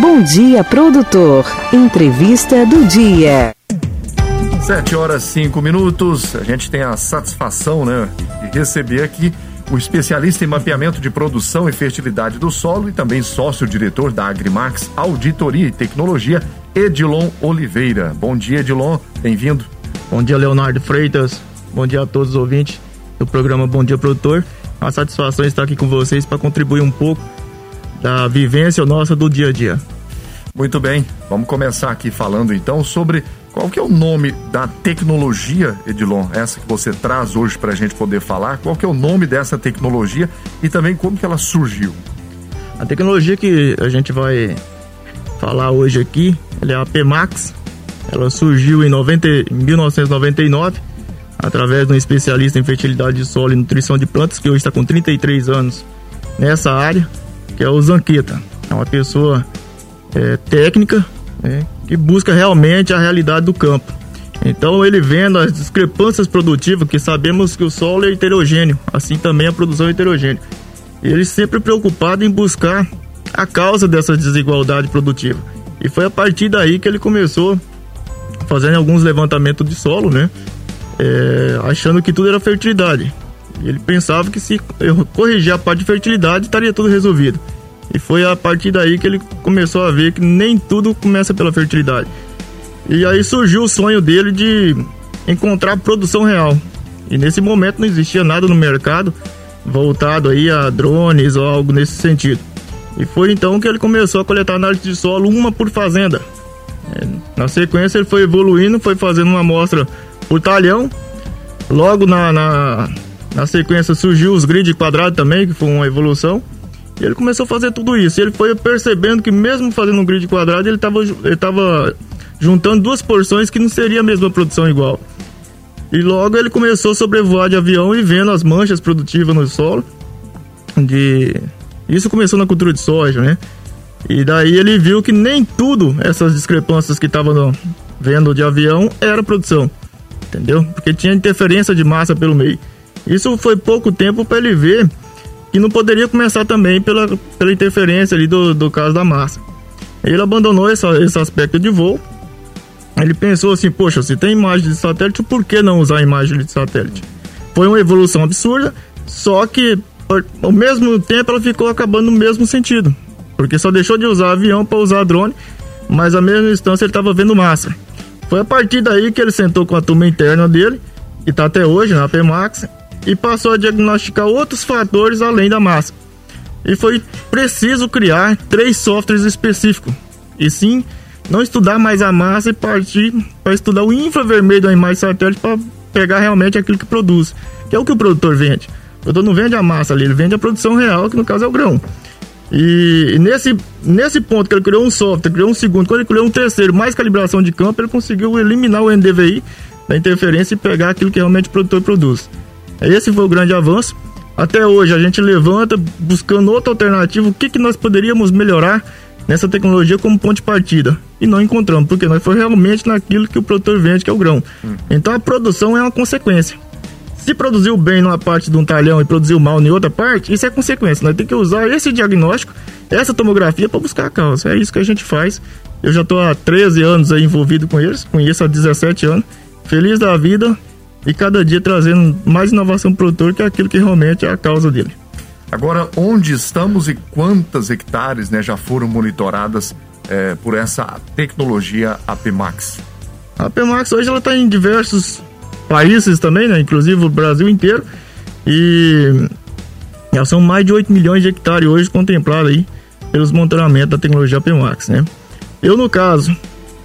Bom dia, produtor. Entrevista do dia. Sete horas cinco minutos. A gente tem a satisfação, né, de receber aqui o especialista em mapeamento de produção e fertilidade do solo e também sócio-diretor da Agrimax Auditoria e Tecnologia, Edilon Oliveira. Bom dia, Edilon. Bem-vindo. Bom dia, Leonardo Freitas. Bom dia a todos os ouvintes do programa Bom Dia Produtor. Uma satisfação estar aqui com vocês para contribuir um pouco da vivência nossa do dia a dia. Muito bem, vamos começar aqui falando então sobre qual que é o nome da tecnologia, Edilon, essa que você traz hoje para a gente poder falar, qual que é o nome dessa tecnologia e também como que ela surgiu? A tecnologia que a gente vai falar hoje aqui, é a PMAX, ela surgiu em 90, 1999 através de um especialista em fertilidade de solo e nutrição de plantas que hoje está com 33 anos nessa área que é o Zanqueta. É uma pessoa é, técnica né, que busca realmente a realidade do campo. Então ele vendo as discrepâncias produtivas, que sabemos que o solo é heterogêneo, assim também a produção é heterogênea. Ele sempre preocupado em buscar a causa dessa desigualdade produtiva. E foi a partir daí que ele começou fazendo alguns levantamentos de solo, né? É, achando que tudo era fertilidade. Ele pensava que se corrigir a parte de fertilidade, estaria tudo resolvido. E foi a partir daí que ele começou a ver que nem tudo começa pela fertilidade. E aí surgiu o sonho dele de encontrar produção real. E nesse momento não existia nada no mercado voltado aí a drones ou algo nesse sentido. E foi então que ele começou a coletar análise de solo, uma por fazenda. É, na sequência ele foi evoluindo, foi fazendo uma amostra por talhão. Logo na, na na sequência surgiu os grid quadrados também, que foi uma evolução. E ele começou a fazer tudo isso. E ele foi percebendo que mesmo fazendo um grid quadrado, ele estava ele tava juntando duas porções que não seria a mesma produção igual. E logo ele começou a sobrevoar de avião e vendo as manchas produtivas no solo. De... Isso começou na cultura de soja, né? E daí ele viu que nem tudo, essas discrepâncias que estavam vendo de avião, era produção. Entendeu? Porque tinha interferência de massa pelo meio. Isso foi pouco tempo para ele ver que não poderia começar também pela, pela interferência ali do, do caso da massa. Ele abandonou essa, esse aspecto de voo. Ele pensou assim: poxa, se tem imagem de satélite, por que não usar imagem de satélite? Foi uma evolução absurda, só que ao mesmo tempo ela ficou acabando no mesmo sentido, porque só deixou de usar avião para usar drone, mas a mesma instância ele estava vendo massa. Foi a partir daí que ele sentou com a turma interna dele, que está até hoje na PMAX, e passou a diagnosticar outros fatores além da massa. E foi preciso criar três softwares específicos. E sim, não estudar mais a massa e partir para estudar o infravermelho da imagem satélite para pegar realmente aquilo que produz, que é o que o produtor vende. O produtor não vende a massa ali, ele vende a produção real, que no caso é o grão. E, nesse, nesse ponto que ele criou um software, criou um segundo, quando ele criou um terceiro, mais calibração de campo, ele conseguiu eliminar o NDVI da interferência e pegar aquilo que realmente o produtor produz. Esse foi o grande avanço. Até hoje a gente levanta buscando outra alternativa, o que, que nós poderíamos melhorar nessa tecnologia como ponto de partida. E não encontramos, porque nós foi realmente naquilo que o produtor vende, que é o grão. Hum. Então a produção é uma consequência. Se produziu bem numa parte de um talhão e produziu mal em outra parte, isso é consequência. Nós temos que usar esse diagnóstico, essa tomografia para buscar a causa. É isso que a gente faz. Eu já estou há 13 anos envolvido com eles, conheço há 17 anos. Feliz da vida, e cada dia trazendo mais inovação para o produtor, que é aquilo que realmente é a causa dele. Agora, onde estamos e quantas hectares né, já foram monitoradas é, por essa tecnologia APMAX? A APMAX hoje ela está em diversos países também, né, inclusive o Brasil inteiro, e já são mais de 8 milhões de hectares hoje contemplados aí pelos monitoramentos da tecnologia APMAX, né? Eu, no caso,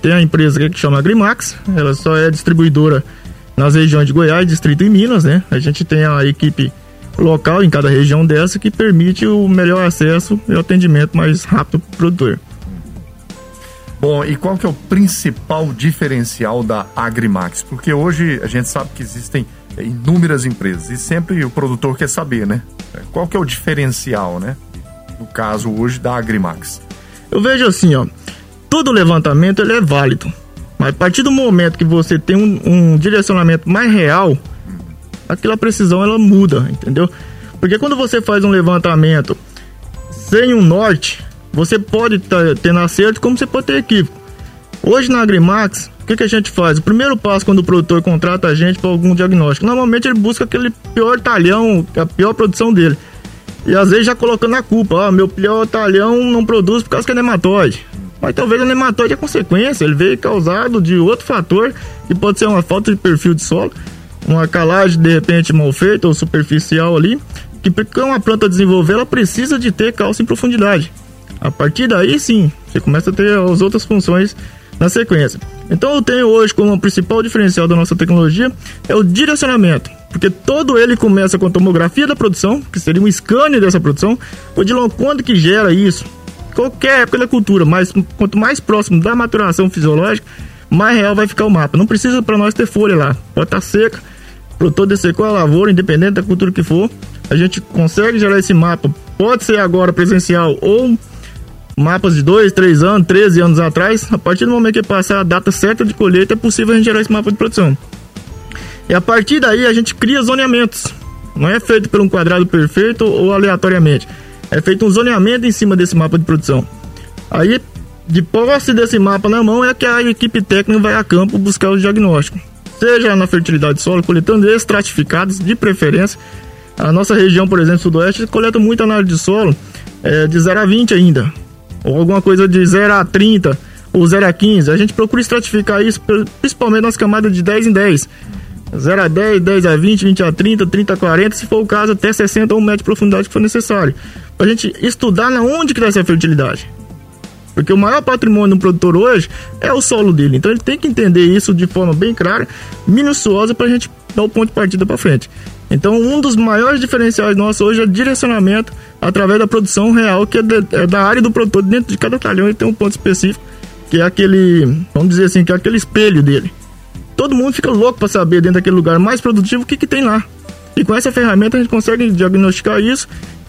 tenho a empresa que chama Agrimax, ela só é distribuidora nas regiões de Goiás, Distrito e Minas, né? A gente tem a equipe local em cada região dessa que permite o melhor acesso e o atendimento mais rápido para o produtor. Bom, e qual que é o principal diferencial da Agrimax? Porque hoje a gente sabe que existem inúmeras empresas e sempre o produtor quer saber, né? Qual que é o diferencial, né? No caso hoje da Agrimax. Eu vejo assim, ó, todo levantamento ele é válido. Mas a partir do momento que você tem um, um direcionamento mais real, aquela precisão ela muda, entendeu? Porque quando você faz um levantamento sem um norte, você pode tá, ter acerto, como você pode ter equívoco. Hoje na Agrimax, o que, que a gente faz? O primeiro passo quando o produtor contrata a gente para algum diagnóstico, normalmente ele busca aquele pior talhão, a pior produção dele. E às vezes já colocando a culpa, ó, meu pior talhão não produz por causa que é nematóide. Mas talvez o nematóide é consequência, ele veio causado de outro fator, que pode ser uma falta de perfil de solo, uma calagem de repente mal feita ou superficial ali, que para uma planta desenvolver, ela precisa de ter cálcio em profundidade. A partir daí sim, você começa a ter as outras funções na sequência. Então eu tenho hoje como principal diferencial da nossa tecnologia é o direcionamento, porque todo ele começa com a tomografia da produção, que seria um scanner dessa produção. O Dilon, quando que gera isso? Qualquer época da cultura, mas quanto mais próximo da maturação fisiológica, mais real vai ficar o mapa. Não precisa para nós ter folha lá, pode estar tá seca, produtor dessecou a lavoura, independente da cultura que for, a gente consegue gerar esse mapa. Pode ser agora presencial ou mapas de 2, 3 anos, 13 anos atrás, a partir do momento que passar a data certa de colheita, é possível a gente gerar esse mapa de produção. E a partir daí a gente cria zoneamentos. Não é feito por um quadrado perfeito ou aleatoriamente. É feito um zoneamento em cima desse mapa de produção. Aí, de posse desse mapa na mão, é que a equipe técnica vai a campo buscar o diagnóstico. Seja na fertilidade do solo, coletando estratificados, de preferência. A nossa região, por exemplo, sudoeste, coleta muita análise de solo é, de 0 a 20 ainda ou alguma coisa de 0 a 30 ou 0 a 15. A gente procura estratificar isso principalmente nas camadas de 10 em 10. 0 a 10, 10 a 20, 20 a 30, 30 a 40, se for o caso, até 60 ou 1 metro de profundidade que for necessário. Pra gente estudar na onde que dá essa fertilidade. Porque o maior patrimônio do produtor hoje é o solo dele. Então ele tem que entender isso de forma bem clara, minuciosa, para a gente dar o ponto de partida para frente. Então, um dos maiores diferenciais nossos hoje é direcionamento através da produção real, que é, de, é, da área do produtor. Dentro de cada talhão ele tem um ponto específico, que é aquele, vamos dizer assim, que é aquele espelho dele. Todo mundo fica louco para saber dentro daquele lugar mais produtivo o que, que tem lá. E com essa ferramenta a gente consegue diagnosticar isso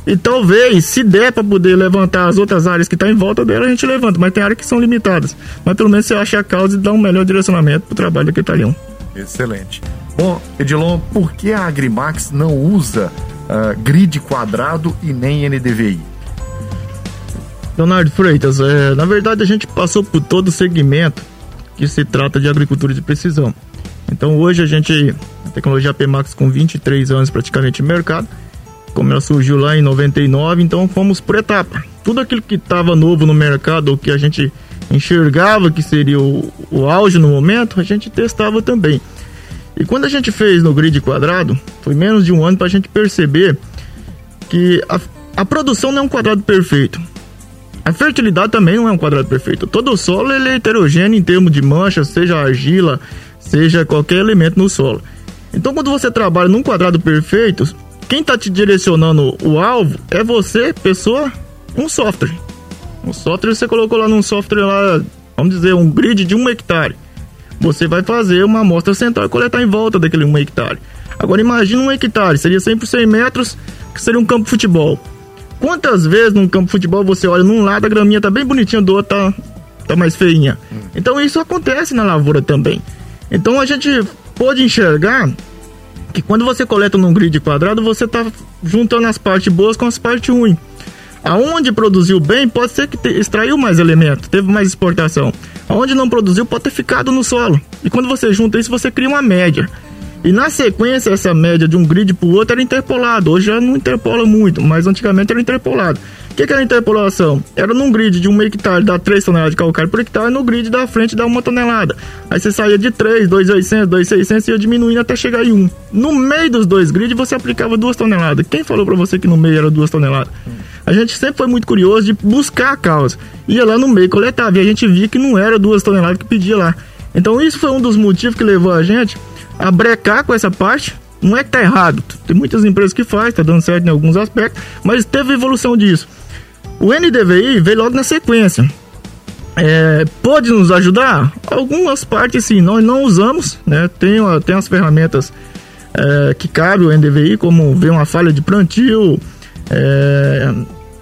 e talvez, se der para poder levantar as outras áreas que estão tá em volta dela, a gente levanta. Mas tem áreas que são limitadas. Mas pelo menos você acha a causa e dá um melhor direcionamento para o trabalho daquele talhão. Excelente. Bom, Edilon, por que a Agrimax não usa uh, grid quadrado e nem NDVI? Leonardo Freitas, é, na verdade a gente passou por todo o segmento que se trata de agricultura de precisão. Então hoje a gente, a tecnologia PMAX com 23 anos praticamente no mercado, como ela surgiu lá em 99, então fomos por etapa. Tudo aquilo que estava novo no mercado, ou que a gente enxergava que seria o, o auge no momento, a gente testava também. E quando a gente fez no grid quadrado, foi menos de um ano para a gente perceber que a, a produção não é um quadrado perfeito. A fertilidade também não é um quadrado perfeito. Todo o solo ele é heterogêneo em termos de manchas, seja argila, seja qualquer elemento no solo. Então, quando você trabalha num quadrado perfeito, quem está te direcionando o alvo é você, pessoa, um software. Um software você colocou lá num software lá, vamos dizer, um grid de um hectare você vai fazer uma amostra central e coletar em volta daquele 1 hectare. Agora imagine um hectare, seria 100 por 100 metros, que seria um campo de futebol. Quantas vezes num campo de futebol você olha num lado a graminha tá bem bonitinha, do outro tá, tá mais feinha? Então isso acontece na lavoura também. Então a gente pode enxergar que quando você coleta num grid quadrado, você tá juntando as partes boas com as partes ruins. Aonde produziu bem, pode ser que extraiu mais elemento, teve mais exportação. Aonde não produziu, pode ter ficado no solo. E quando você junta isso, você cria uma média. E na sequência, essa média de um grid para o outro era interpolado. Hoje já não interpola muito, mas antigamente era interpolado. O que, que era interpolação? Era num grid de um hectare dá 3 toneladas de calcário por hectare, no grid da frente dá uma tonelada. Aí você saía de 3, 2,800, 2,600 e ia diminuindo até chegar em 1. No meio dos dois grids você aplicava 2 toneladas. Quem falou para você que no meio era 2 toneladas? A gente sempre foi muito curioso de buscar a causa. Ia lá no meio, coletava e a gente via que não era 2 toneladas que pedia lá. Então isso foi um dos motivos que levou a gente a brecar com essa parte. Não é que tá errado, tem muitas empresas que faz, tá dando certo em alguns aspectos, mas teve evolução disso. O NDVI veio logo na sequência. É, pode nos ajudar? Algumas partes sim, nós não usamos, né? Tem, tem as ferramentas é, que cabe o NDVI, como ver uma falha de plantio, é,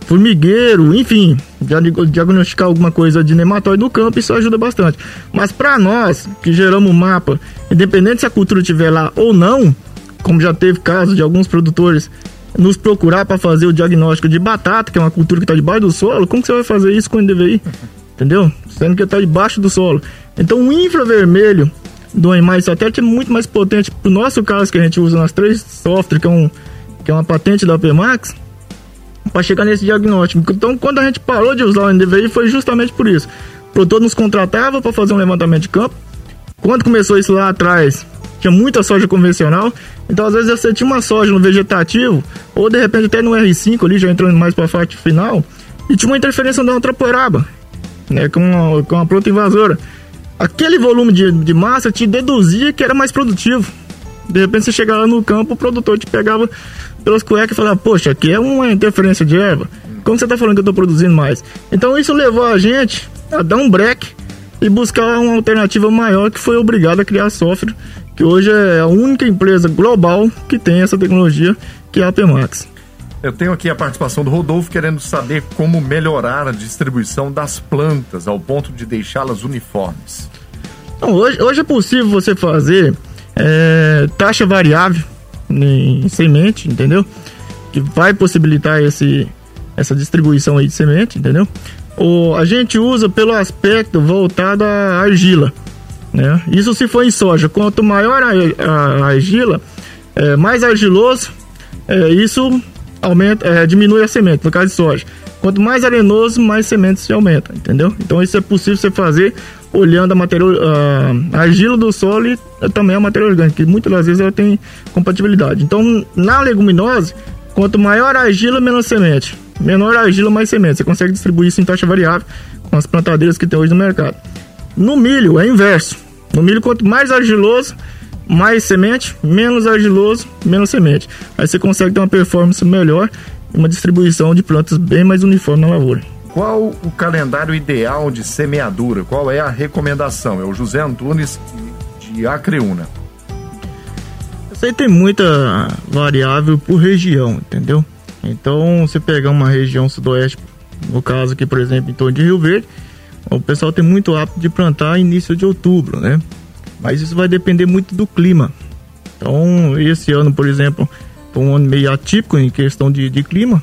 formigueiro, enfim, diagnosticar alguma coisa de nematóide no campo, isso ajuda bastante. Mas para nós, que geramos o mapa, independente se a cultura estiver lá ou não, como já teve casos de alguns produtores nos procurar para fazer o diagnóstico de batata, que é uma cultura que está debaixo do solo, como que você vai fazer isso com o NDVI? Entendeu? Sendo que está debaixo do solo. Então o infravermelho do animais satélite é muito mais potente pro nosso caso que a gente usa nas três softwares, que é, um, que é uma patente da PMAX, para chegar nesse diagnóstico. Então quando a gente parou de usar o NDVI foi justamente por isso. O produtor nos contratava para fazer um levantamento de campo. Quando começou isso lá atrás, tinha muita soja convencional. Então, às vezes, você tinha uma soja no vegetativo, ou de repente até no R5 ali, já entrando mais para a parte final, e tinha uma interferência da outra poeraba, né, com uma, com uma planta invasora. Aquele volume de, de massa te deduzia que era mais produtivo. De repente, você chegava no campo, o produtor te pegava pelas cuecas e falava: Poxa, aqui é uma interferência de erva. Como você está falando que eu estou produzindo mais? Então, isso levou a gente a dar um break e buscar uma alternativa maior que foi obrigado a criar software que hoje é a única empresa global que tem essa tecnologia, que é a Pemax. Eu tenho aqui a participação do Rodolfo querendo saber como melhorar a distribuição das plantas ao ponto de deixá-las uniformes. Então, hoje, hoje é possível você fazer é, taxa variável em semente, entendeu? Que vai possibilitar esse, essa distribuição aí de semente, entendeu? O, a gente usa pelo aspecto voltado à argila. Né? Isso se for em soja. Quanto maior a, a, a argila, é, mais argiloso, é, isso aumenta, é, diminui a semente, no caso de soja. Quanto mais arenoso, mais sementes se aumenta, entendeu? Então isso é possível você fazer olhando a matéria, a argila do solo e também a matéria orgânica, que muitas das vezes ela tem compatibilidade. Então, na leguminosa, quanto maior a argila, menos semente. Menor a argila, mais semente. Você consegue distribuir isso em taxa variável com as plantadeiras que tem hoje no mercado. No milho é inverso. No milho, quanto mais argiloso, mais semente, menos argiloso, menos semente. Aí você consegue ter uma performance melhor e uma distribuição de plantas bem mais uniforme na lavoura. Qual o calendário ideal de semeadura? Qual é a recomendação? É o José Antunes de Acreúna. Isso aí tem muita variável por região, entendeu? Então, você pegar uma região sudoeste, no caso aqui, por exemplo, em torno de Rio Verde, o pessoal tem muito hábito de plantar início de outubro, né? Mas isso vai depender muito do clima. Então, esse ano, por exemplo, foi um ano meio atípico em questão de, de clima.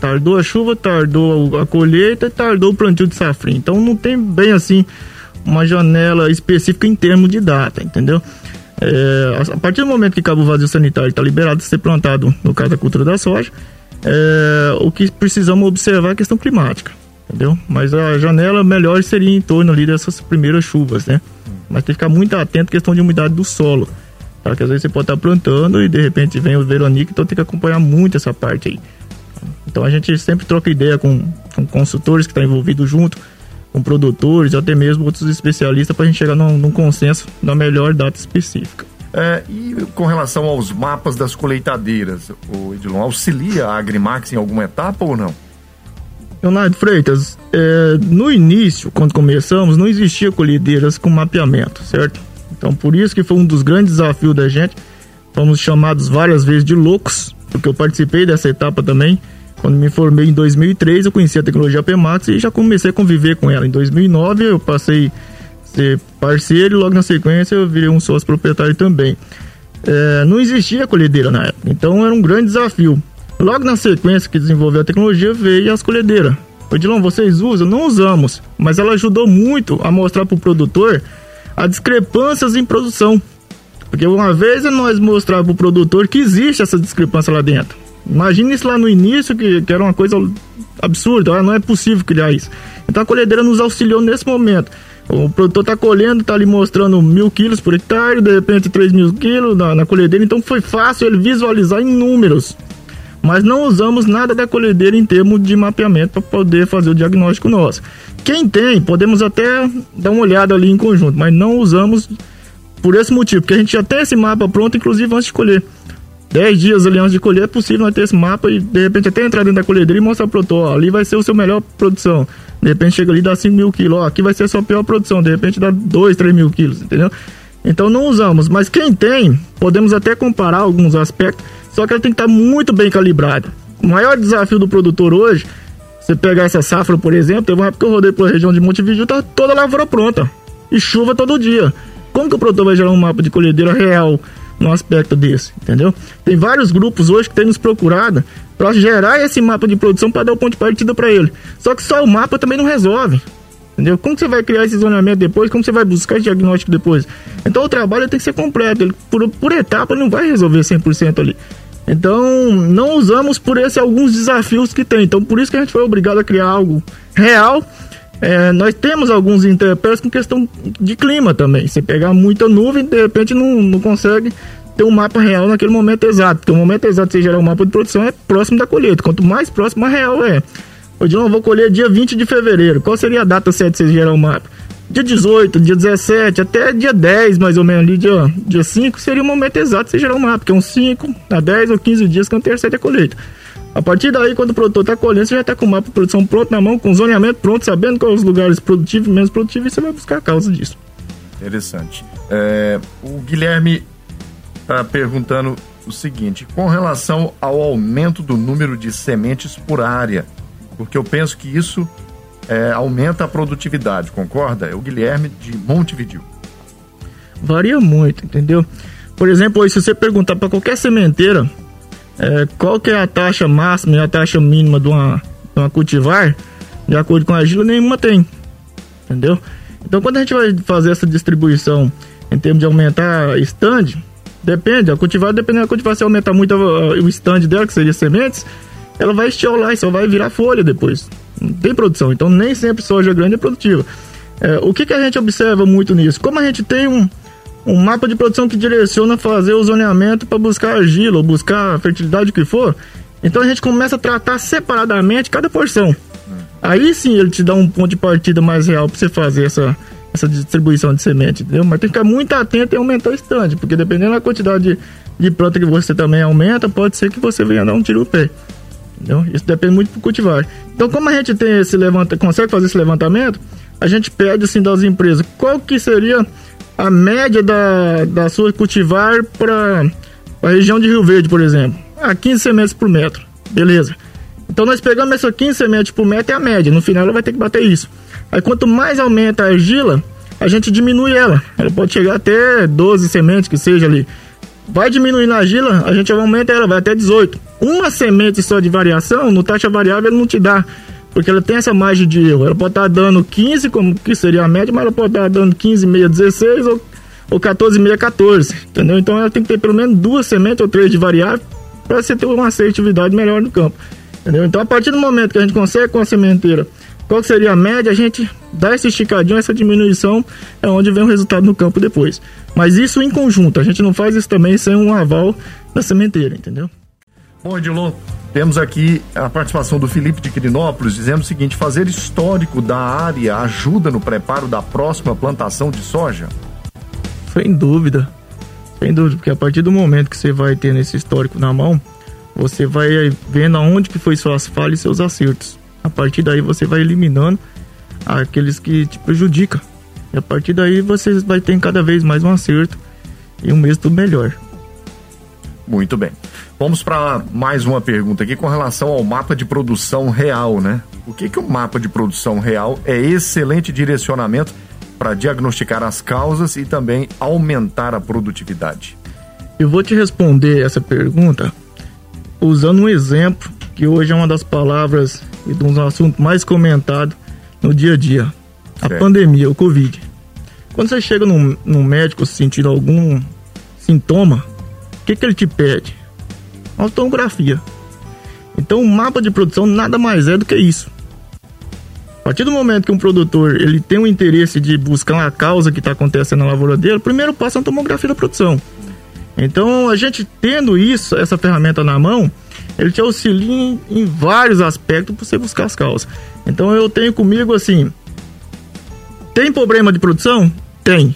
Tardou a chuva, tardou a colheita e tardou o plantio de safrinha. Então, não tem bem assim uma janela específica em termos de data, entendeu? É, a partir do momento que acaba o vazio sanitário está liberado de ser plantado, no caso da cultura da soja, é, o que precisamos observar é a questão climática entendeu? Mas a janela melhor seria em torno ali dessas primeiras chuvas, né? Mas tem que ficar muito atento à questão de umidade do solo. Tá? Às vezes você pode estar plantando e de repente vem o veranico, então tem que acompanhar muito essa parte aí. Então a gente sempre troca ideia com, com consultores que estão tá envolvidos junto, com produtores, até mesmo outros especialistas, para a gente chegar num, num, consenso na melhor data específica. É, e com relação aos mapas das colheitadeiras, o Edilon, auxilia a Agrimax em alguma etapa ou não? Leonardo Freitas, é, no início, quando começamos, não existia colhedeiras com mapeamento, certo? Então, por isso que foi um dos grandes desafios da gente. Fomos chamados várias vezes de loucos, porque eu participei dessa etapa também. Quando me formei em 2003, eu conheci a tecnologia PMAX e já comecei a conviver com ela. Em 2009, eu passei a ser parceiro e logo na sequência eu virei um sócio proprietário também. É, não existia colhedeira na época, então era um grande desafio. Logo na sequência que desenvolveu a tecnologia veio as colhedeiras. Odilon, vocês usam? Não usamos, mas ela ajudou muito a mostrar para o produtor as discrepâncias em produção. Porque uma vez nós mostrar para o produtor que existe essa discrepância lá dentro. Imagina isso lá no início, que, que era uma coisa absurda, não é possível criar isso. Então a colhedeira nos auxiliou nesse momento. O produtor está colhendo, está ali mostrando mil quilos por hectare, de repente três mil quilos na, na colhedeira, então foi fácil ele visualizar em números mas não usamos nada da colhedeira em termos de mapeamento para poder fazer o diagnóstico nosso. Quem tem, podemos até dar uma olhada ali em conjunto, mas não usamos por esse motivo, porque a gente já tem esse mapa pronto, inclusive antes de colher. 10 dias ali antes de colher é possível ter esse mapa e de repente até entrar dentro da colhedeira e mostrar pro ó, ali vai ser o seu melhor produção. De repente chega ali e dá 5 mil quilos, aqui vai ser a sua pior produção, de repente dá 2, 3 mil quilos, entendeu? Então não usamos, mas quem tem, podemos até comparar alguns aspectos só que ela tem que estar muito bem calibrada. O maior desafio do produtor hoje, você pegar essa safra, por exemplo, teve uma época que eu rodei pela região de Montevideo, tá toda a lavoura pronta. E chuva todo dia. Como que o produtor vai gerar um mapa de colhedeira real num aspecto desse, entendeu? Tem vários grupos hoje que têm nos procurado para gerar esse mapa de produção para dar o ponto de partida para ele. Só que só o mapa também não resolve. Entendeu? Como você vai criar esse zoneamento depois? Como você vai buscar diagnóstico depois? Então o trabalho tem que ser completo. Ele, por, por etapa não vai resolver 100% ali. Então não usamos por esse alguns desafios que tem. Então por isso que a gente foi obrigado a criar algo real. É, nós temos alguns interpéries com questão de clima também. Você pegar muita nuvem, de repente não, não consegue ter um mapa real naquele momento exato. Porque o momento exato de você gerar um mapa de produção é próximo da colheita. Quanto mais próximo, mais real é. Hoje eu vou colher dia 20 de fevereiro. Qual seria a data certa de você gerar o mapa? Dia 18, dia 17, até dia 10, mais ou menos ali, dia, dia 5, seria o momento exato de você gerar o mapa, que é uns 5 a 10 ou 15 dias que antecede a colheita. A partir daí, quando o produtor está colhendo, você já está com o mapa de produção pronto na mão, com zoneamento pronto, sabendo quais os lugares produtivos e menos produtivos, e você vai buscar a causa disso. Interessante. É, o Guilherme está perguntando o seguinte: com relação ao aumento do número de sementes por área, porque eu penso que isso é, aumenta a produtividade, concorda? É o Guilherme de Montevideo. Varia muito, entendeu? Por exemplo, se você perguntar para qualquer sementeira é, qual que é a taxa máxima e a taxa mínima de uma, de uma cultivar, de acordo com a gila, nenhuma tem, entendeu? Então, quando a gente vai fazer essa distribuição em termos de aumentar stand, depende, a cultivar, dependendo da cultivar, se aumentar muito o stand dela, que seria sementes, ela vai estiolar e só vai virar folha depois. Não tem produção. Então nem sempre soja grande é produtiva. É, o que, que a gente observa muito nisso? Como a gente tem um, um mapa de produção que direciona fazer o zoneamento para buscar argila ou buscar fertilidade, o que for, então a gente começa a tratar separadamente cada porção. Aí sim ele te dá um ponto de partida mais real para você fazer essa, essa distribuição de semente, entendeu? Mas tem que ficar muito atento e aumentar o estande, porque dependendo da quantidade de, de planta que você também aumenta, pode ser que você venha dar um tiro no pé. Entendeu? Isso depende muito do cultivar. Então, como a gente tem esse levanta, consegue fazer esse levantamento, a gente pede assim das empresas qual que seria a média da, da sua cultivar para a região de Rio Verde, por exemplo. Ah, 15 sementes por metro. Beleza. Então nós pegamos essa 15 sementes por metro é a média. No final ela vai ter que bater isso. Aí quanto mais aumenta a argila, a gente diminui ela. Ela pode chegar até 12 sementes que seja ali. Vai diminuindo a argila, a gente aumenta ela, vai até 18. Uma semente só de variação, no taxa variável, ele não te dá. Porque ela tem essa margem de erro. Ela pode estar dando 15, como que seria a média, mas ela pode estar dando 15,6, 16 ou, ou 14,6, 14. Entendeu? Então ela tem que ter pelo menos duas sementes ou três de variável para você ter uma assertividade melhor no campo. Entendeu? Então a partir do momento que a gente consegue com a sementeira qual seria a média, a gente dá esse esticadinho, essa diminuição, é onde vem o resultado no campo depois. Mas isso em conjunto, a gente não faz isso também sem um aval da sementeira, entendeu? Bom, Edilon, temos aqui a participação do Felipe de Quirinópolis dizendo o seguinte: fazer histórico da área ajuda no preparo da próxima plantação de soja? Sem dúvida, sem dúvida, porque a partir do momento que você vai tendo esse histórico na mão, você vai vendo aonde que foi suas falhas e seus acertos. A partir daí você vai eliminando aqueles que te prejudicam. E a partir daí você vai ter cada vez mais um acerto e um mês melhor. Muito bem. Vamos para mais uma pergunta aqui com relação ao mapa de produção real, né? O que que o mapa de produção real é excelente direcionamento para diagnosticar as causas e também aumentar a produtividade? Eu vou te responder essa pergunta usando um exemplo que hoje é uma das palavras e de um assunto mais comentado no dia a dia. A certo. pandemia, o Covid. Quando você chega num, num médico sentindo algum sintoma, o que, que ele te pede? Uma tomografia. Então o mapa de produção nada mais é do que isso. A partir do momento que um produtor ele tem o interesse de buscar a causa que está acontecendo na lavoura dele, primeiro passa a tomografia da produção. Então a gente tendo isso, essa ferramenta na mão, ele te auxilia em, em vários aspectos para você buscar as causas. Então eu tenho comigo assim: tem problema de produção? Tem.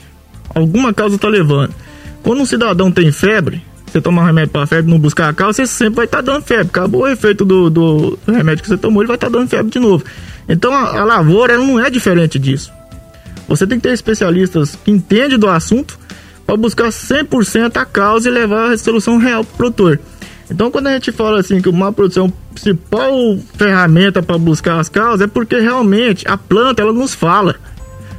Alguma causa está levando. Quando um cidadão tem febre, você toma um remédio para febre não buscar a causa, você sempre vai estar tá dando febre. Acabou o efeito do, do, remédio que você tomou, ele vai estar tá dando febre de novo. Então a, a lavoura não é diferente disso. Você tem que ter especialistas que entendem do assunto para buscar 100% a causa e levar a solução real para o produtor. Então, quando a gente fala assim que uma produção principal ferramenta para buscar as causas, é porque realmente a planta ela nos fala.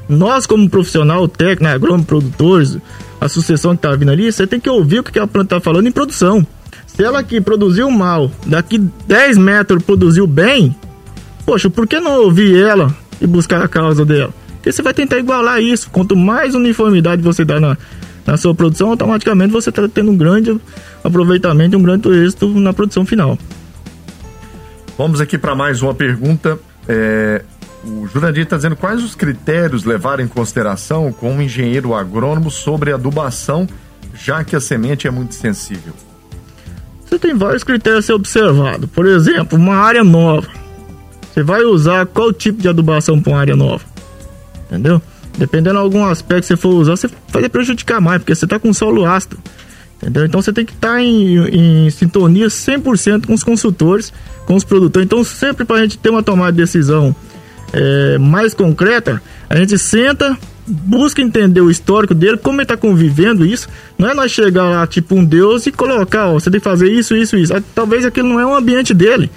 Nós, como profissional técnico, né, agrônomo, produtores, a sucessão que está vindo ali, você tem que ouvir o que a planta está falando em produção. Se ela aqui produziu mal, daqui 10 metros produziu bem, poxa, por que não ouvir ela e buscar a causa dela? Porque você vai tentar igualar isso. Quanto mais uniformidade você dá na, na sua produção, automaticamente você está tendo um grande aproveitamento, um grande êxito na produção final. Vamos aqui para mais uma pergunta. É, o Jurandir está dizendo quais os critérios levar em consideração com um engenheiro agrônomo sobre adubação, já que a semente é muito sensível. Você tem vários critérios a ser observado. Por exemplo, uma área nova. Você vai usar qual tipo de adubação para uma área nova? Entendeu? Dependendo de algum aspecto que você for usar, você vai prejudicar mais, porque você está com solo ácido. Entendeu? Então você tem que estar tá em, em sintonia 100% com os consultores, com os produtores. Então, sempre para a gente ter uma tomada de decisão é, mais concreta, a gente senta, busca entender o histórico dele, como ele está convivendo isso. Não é nós chegar lá, tipo um Deus, e colocar, ó, você tem que fazer isso, isso, isso. Talvez aquilo não é o ambiente dele.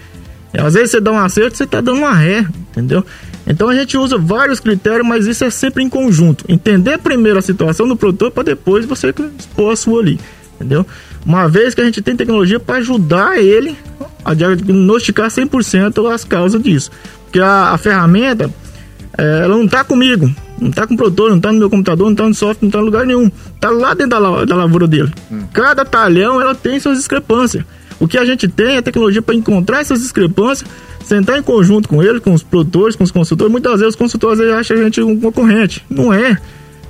Às vezes você dá um acerto, você está dando uma ré, entendeu? Então a gente usa vários critérios, mas isso é sempre em conjunto. Entender primeiro a situação do produtor para depois você expor a sua ali, entendeu? Uma vez que a gente tem tecnologia para ajudar ele a diagnosticar 100% as causas disso. Porque a, a ferramenta, é, ela não está comigo, não está com o produtor, não está no meu computador, não está no software, não está em lugar nenhum. Está lá dentro da, da lavoura dele. Hum. Cada talhão, ela tem suas discrepâncias. O que a gente tem é tecnologia para encontrar essas discrepâncias, sentar em conjunto com ele, com os produtores, com os consultores. Muitas vezes os consultores acham a gente um concorrente. Não é.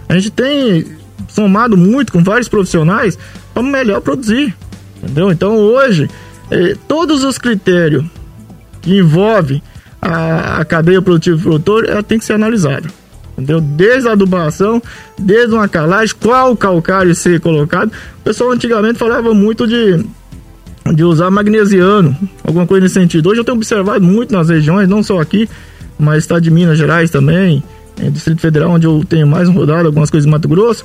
A gente tem somado muito com vários profissionais para melhor produzir. Entendeu? Então hoje, eh, todos os critérios que envolvem a, a cadeia produtiva do produtor ela tem que ser analisada. Entendeu? Desde a adubação, desde uma calagem, qual calcário ser colocado. O pessoal antigamente falava muito de, de usar magnesiano, alguma coisa nesse sentido. Hoje eu tenho observado muito nas regiões, não só aqui, mas está de Minas Gerais também, é, Distrito Federal, onde eu tenho mais rodado, algumas coisas em Mato Grosso.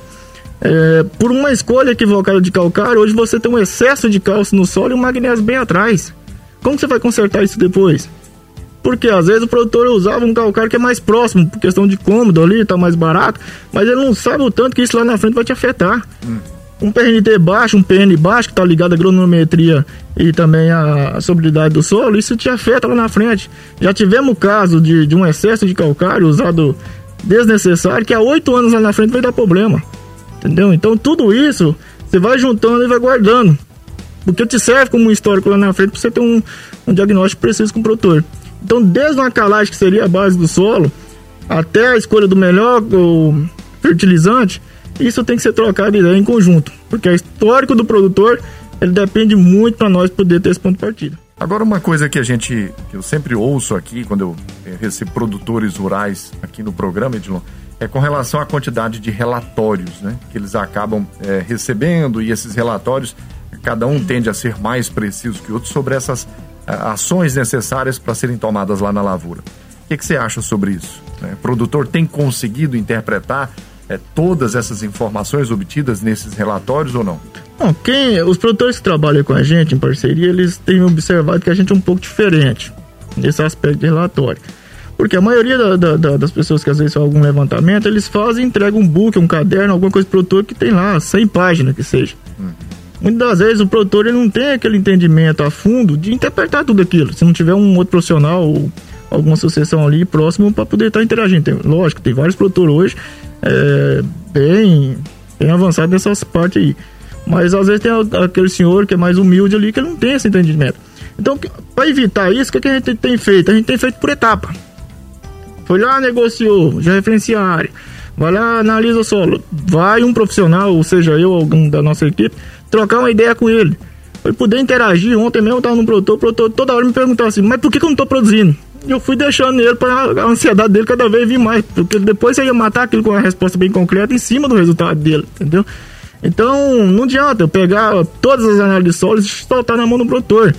É, por uma escolha equivocada de calcário, hoje você tem um excesso de cálcio no solo e o magnésio bem atrás. Como você vai consertar isso depois? Porque às vezes o produtor usava um calcário que é mais próximo, por questão de cômodo ali, tá mais barato, mas ele não sabe o tanto que isso lá na frente vai te afetar. Hum. Um PNT baixo, um PN baixo, que tá ligado à agronometria e também à sobriedade do solo, isso te afeta lá na frente. Já tivemos o caso de, de um excesso de calcário usado desnecessário, que há oito anos lá na frente vai dar problema. Entendeu? Então tudo isso você vai juntando e vai guardando. Porque te serve como histórico lá na frente para você ter um, um diagnóstico preciso com o produtor. Então, desde uma calagem que seria a base do solo, até a escolha do melhor fertilizante, isso tem que ser trocado em conjunto, porque o histórico do produtor ele depende muito para nós poder ter esse ponto de partida. Agora uma coisa que a gente, que eu sempre ouço aqui quando eu eh, recebo produtores rurais aqui no programa, Edilon, é com relação à quantidade de relatórios, né, que eles acabam é, recebendo e esses relatórios cada um tende a ser mais preciso que outro sobre essas ações necessárias para serem tomadas lá na lavoura. O que, que você acha sobre isso? Né? O produtor tem conseguido interpretar é, todas essas informações obtidas nesses relatórios ou não? Bom, quem, os produtores que trabalham com a gente em parceria, eles têm observado que a gente é um pouco diferente nesse aspecto de relatório. Porque a maioria da, da, das pessoas que às vezes fazem algum levantamento, eles fazem, entregam um book, um caderno, alguma coisa pro produtor que tem lá 100 páginas que seja. Hum. Muitas das vezes o produtor ele não tem aquele entendimento a fundo de interpretar tudo aquilo. Se não tiver um outro profissional ou alguma associação ali próximo para poder estar tá interagindo. Tem, lógico, tem vários produtores hoje é, bem, bem avançados nessas partes aí. Mas às vezes tem aquele senhor que é mais humilde ali que não tem esse entendimento. Então, para evitar isso, o que, que a gente tem feito? A gente tem feito por etapa. Foi lá, negociou, já referencia a área. Vai lá, analisa o solo. Vai um profissional, ou seja, eu, algum da nossa equipe, trocar uma ideia com ele. Pra poder interagir. Ontem mesmo eu tava no produtor, o produtor toda hora me perguntava assim, mas por que, que eu não tô produzindo? Eu fui deixando ele para a ansiedade dele cada vez vir mais, porque depois você ia matar aquilo com uma resposta bem concreta em cima do resultado dele, entendeu? Então, não adianta eu pegar todas as análises sólidas e soltar na mão do produtor.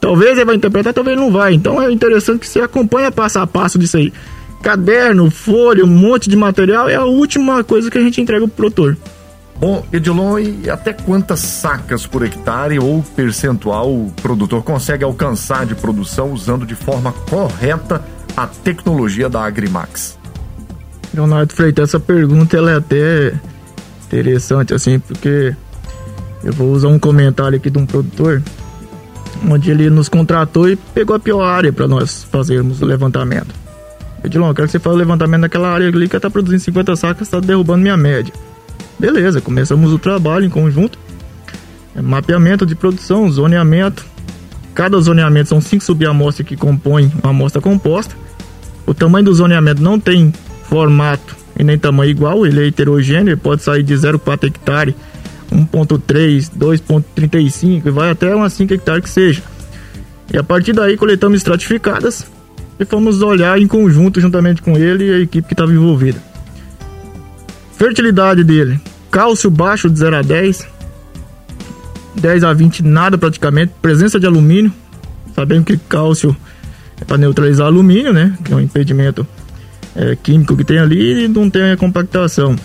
Talvez ele vai interpretar, talvez não vai. Então é interessante que você acompanhe passo a passo disso aí. Caderno, folha, um monte de material é a última coisa que a gente entrega pro produtor. Bom, Edilon, e até quantas sacas por hectare ou percentual o produtor consegue alcançar de produção usando de forma correta a tecnologia da Agrimax? Leonardo Freitas, essa pergunta ela é até interessante, assim, porque eu vou usar um comentário aqui de um produtor, onde ele nos contratou e pegou a pior área para nós fazermos o levantamento. Edilon, eu quero que você faça o levantamento naquela área ali que tá produzindo 50 sacas, está derrubando minha média. Beleza, começamos o trabalho em conjunto. É mapeamento de produção, zoneamento. Cada zoneamento são cinco subamostras que compõem uma amostra composta. O tamanho do zoneamento não tem formato e nem tamanho igual, ele é heterogêneo, ele pode sair de 0,4 hectare, 1,3, 2,35 e vai até umas 5 hectares que seja. E a partir daí coletamos estratificadas e fomos olhar em conjunto juntamente com ele e a equipe que estava envolvida. Fertilidade dele: cálcio baixo de 0 a 10, 10 a 20 nada praticamente, presença de alumínio, sabendo que cálcio é para neutralizar alumínio, né? Que é um impedimento é, químico que tem ali e não tem a compactação.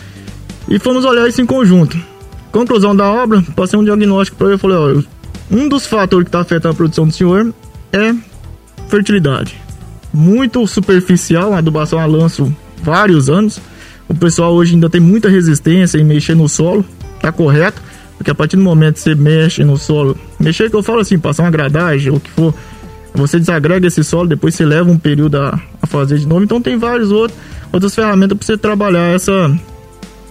E fomos olhar isso em conjunto. Conclusão da obra, passei um diagnóstico para ele e falei, ó, um dos fatores que está afetando a produção do senhor é fertilidade. Muito superficial, a adubação a lanço vários anos. O pessoal hoje ainda tem muita resistência em mexer no solo, tá correto? Porque a partir do momento que você mexe no solo, mexer que eu falo assim, passar uma gradagem ou o que for, você desagrega esse solo, depois você leva um período a, a fazer de novo. Então tem vários outros, outras ferramentas para você trabalhar essa,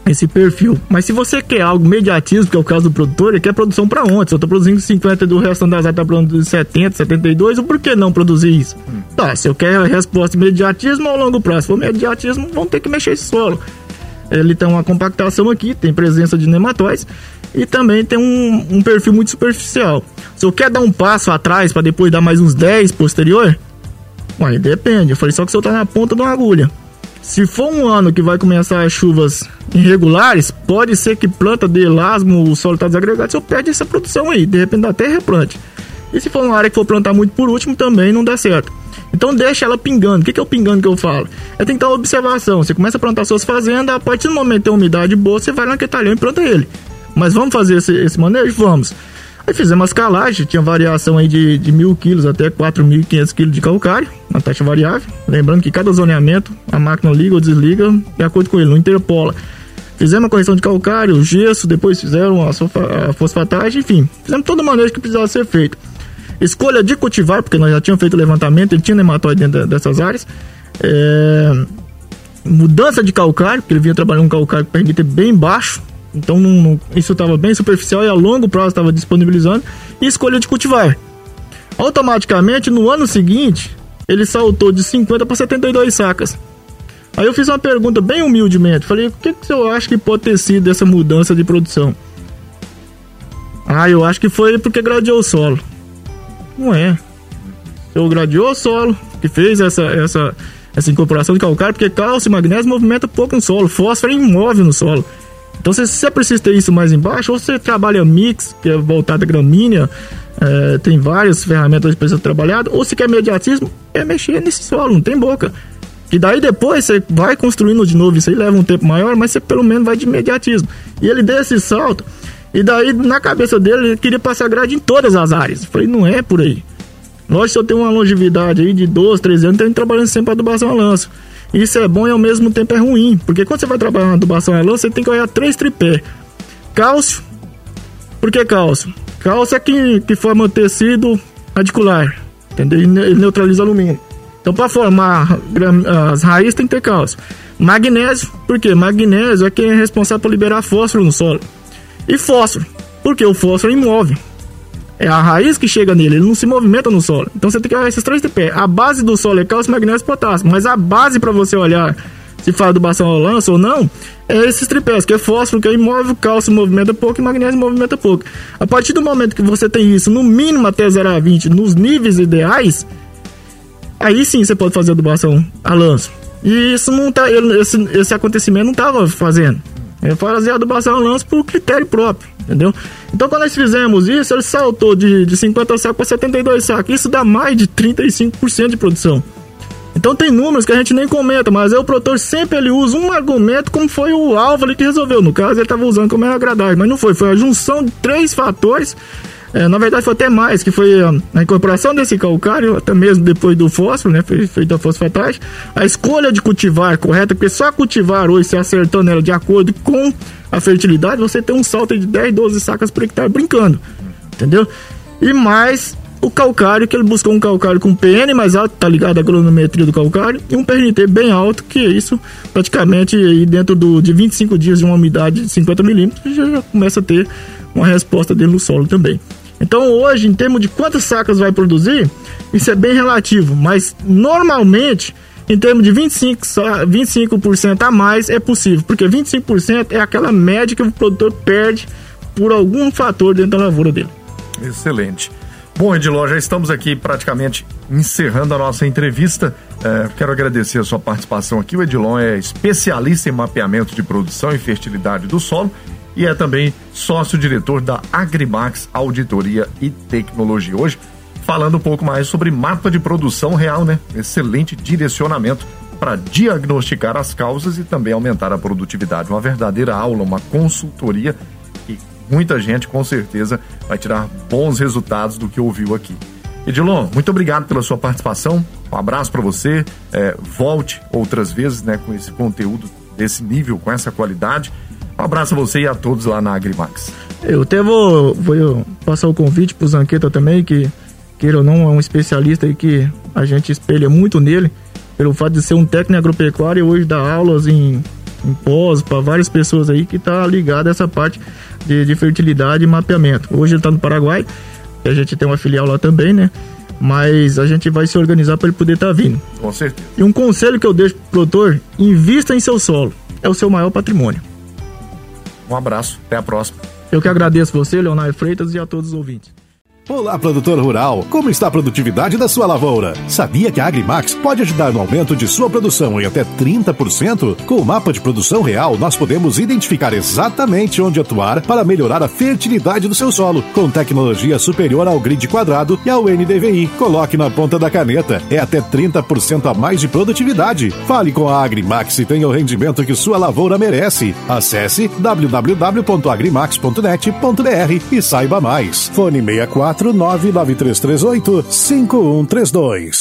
esse perfil. Mas se você quer algo mediatismo, que é o caso do produtor, ele quer produção para ontem. Se eu estou produzindo 50 do resto das áreas está produzindo 70, 72, por que não produzir isso? Hum. Tá, se eu quero a resposta imediatismo ao longo prazo, se for imediatismo, vão ter que mexer esse solo. Ele tem uma compactação aqui, tem presença de nematóides e também tem um, um perfil muito superficial. Se eu quer dar um passo atrás para depois dar mais uns 10 posterior, Ué, depende. Eu falei só que você tá na ponta de uma agulha. Se for um ano que vai começar as chuvas irregulares, pode ser que planta de lasmo, o solo tá desagregado, você perde essa produção aí. De repente até replante. E se for uma área que for plantar muito por último, também não dá certo. Então deixa ela pingando. O que, é o pingando que eu falo? É uma observação. Você começa a plantar suas fazendas, a partir do momento que tem umidade boa, você vai lá naquele talhão e planta ele. Mas vamos fazer esse, esse manejo? Vamos. Aí fizemos uma escalagem, tinha variação aí de, de mil quilos até 4.500 quilos de calcário, taxa variável. Lembrando que cada zoneamento, a máquina liga ou desliga de acordo com ele, não interpola. Fizemos a correção de calcário, gesso, depois fizeram a, fosfatagem, enfim, fizemos toda a maneira que precisava ser feito. Escolha de cultivar, porque nós já tínhamos feito o levantamento, ele tinha nematóide dentro dessas áreas. É... Mudança de calcário, porque ele vinha trabalhando um calcário permite bem baixo, então não, não, isso estava bem superficial e a longo prazo estava disponibilizando. E escolha de cultivar. Automaticamente, no ano seguinte, ele saltou de 50 para 72 sacas. Aí eu fiz uma pergunta bem humildemente. Falei, o que, que eu acho que pode ter sido essa mudança de produção? Ah, eu acho que foi porque gradeou o solo. Não é. Eu gradeou o solo, que fez essa, essa, essa incorporação de calcário, porque cálcio e magnésio movimenta pouco no solo, fósforo é imóvel no solo. Então se você precisa ter isso mais embaixo, ou você trabalha mix, que é voltado à gramínea, é, tem várias ferramentas precisa ser trabalhado, ou se quer mediatismo, é mexer nesse solo, não tem boca. E daí depois você vai construindo de novo, isso aí leva um tempo maior, mas você pelo menos vai de mediatismo. E ele deu esse salto, e daí na cabeça dele ele queria passar grade em todas as áreas. Eu falei, não é por aí. Lógico que eu tenho uma longevidade aí de 12, 13 anos, tenho trabalhando sempre para adubação a lanço. Isso é bom e ao mesmo tempo é ruim, porque quando você vai trabalhar na adubação você tem que olhar três tripé. Cálcio. Por que cálcio? Cálcio é que, que forma tecido radicular, entendeu? Ele neutraliza alumínio. Então, para formar as raízes, tem que ter cálcio. Magnésio, por quê? Magnésio é quem é responsável por liberar fósforo no solo. E fósforo, porque o fósforo é. É a raiz que chega nele, ele não se movimenta no solo. Então você tem que olhar esses três tripés. A base do solo é cálcio, magnésio e potássio. Mas a base para você olhar se fala do bastão ao lança ou não, é esses tripés, que é fósforo, que é imóvel, cálcio movimenta pouco e magnésio movimenta pouco. A partir do momento que você tem isso, no mínimo até 0 a 20, nos níveis ideais, aí sim você pode fazer adubação a lanço. E isso não tá, esse, esse acontecimento não estava fazendo. Eu fazia adubação a lanço por critério próprio entendeu? Então quando nós fizemos isso, ele saltou de, de 50 sacos para 72 sacos. Isso dá mais de 35% de produção. Então tem números que a gente nem comenta, mas aí o produtor sempre ele usa um argumento como foi o alvo ali que resolveu. No caso, ele estava usando como é agradável, mas não foi. Foi a junção de três fatores É, na verdade foi até mais, que foi a, incorporação desse calcário, até mesmo depois do fósforo, né? Foi feita a fosfatagem. A escolha de cultivar correta, porque só cultivar hoje, se acertando ela de acordo com a fertilidade, você tem um salto de 10, 12 sacas por hectare brincando. Entendeu? E mais o calcário, que ele buscou um calcário com PN mais alto, tá ligado à cronometria do calcário, e um PNT bem alto, que é isso praticamente aí dentro do, de 25 dias de uma umidade de 50 milímetros, já, já começa a ter uma resposta dele no solo também. Então hoje, em termos de quantas sacas vai produzir, isso é bem relativo, mas normalmente, em termos de 25%, 25 a mais é possível, porque 25% é aquela média que o produtor perde por algum fator dentro da lavoura dele. Excelente. Bom, Ediló, já estamos aqui praticamente encerrando a nossa entrevista. É, quero agradecer a sua participação aqui. O Edilon é especialista em mapeamento de produção e fertilidade do solo e é também sócio-diretor da Agrimax Auditoria e Tecnologia. Hoje, falando um pouco mais sobre mapa de produção real, né? Excelente direcionamento para diagnosticar as causas e também aumentar a produtividade. Uma verdadeira aula, uma consultoria que muita gente com certeza vai tirar bons resultados do que ouviu aqui. Edilon, muito obrigado pela sua participação. Um abraço para você. É, volte outras vezes né, com esse conteúdo desse nível, com essa qualidade. Um abraço a você e a todos lá na Agrimax. Eu até vou, vou passar o convite pro Zanqueta também, que, queira ou não, é um especialista aí que a gente espelha muito nele, pelo fato de ser um técnico agropecuário e hoje dá aulas em, em pós para várias pessoas aí que tá ligado a essa parte de, de fertilidade e mapeamento. Hoje ele tá no Paraguai, a gente tem uma filial lá também, né? Mas a gente vai se organizar para ele poder estar tá vindo. Com certeza. E um conselho que eu deixo pro produtor: invista em seu solo. É o seu maior patrimônio. Um abraço, até a próxima. Eu que agradeço você, Leonardo Freitas, e a todos os ouvintes. Olá, produtor rural. Como está a produtividade da sua lavoura? Sabia que a Agrimax pode ajudar no aumento de sua produção em até 30%? Com o mapa de produção real, nós podemos identificar exatamente onde atuar para melhorar a fertilidade do seu solo, com tecnologia superior ao grid quadrado e ao NDVI. Coloque na ponta da caneta. É até 30% a mais de produtividade. Fale com a Agrimax e tenha o rendimento que sua lavoura merece. Acesse www.agrimax.net.br e saiba mais. Fone 64 99338 5132.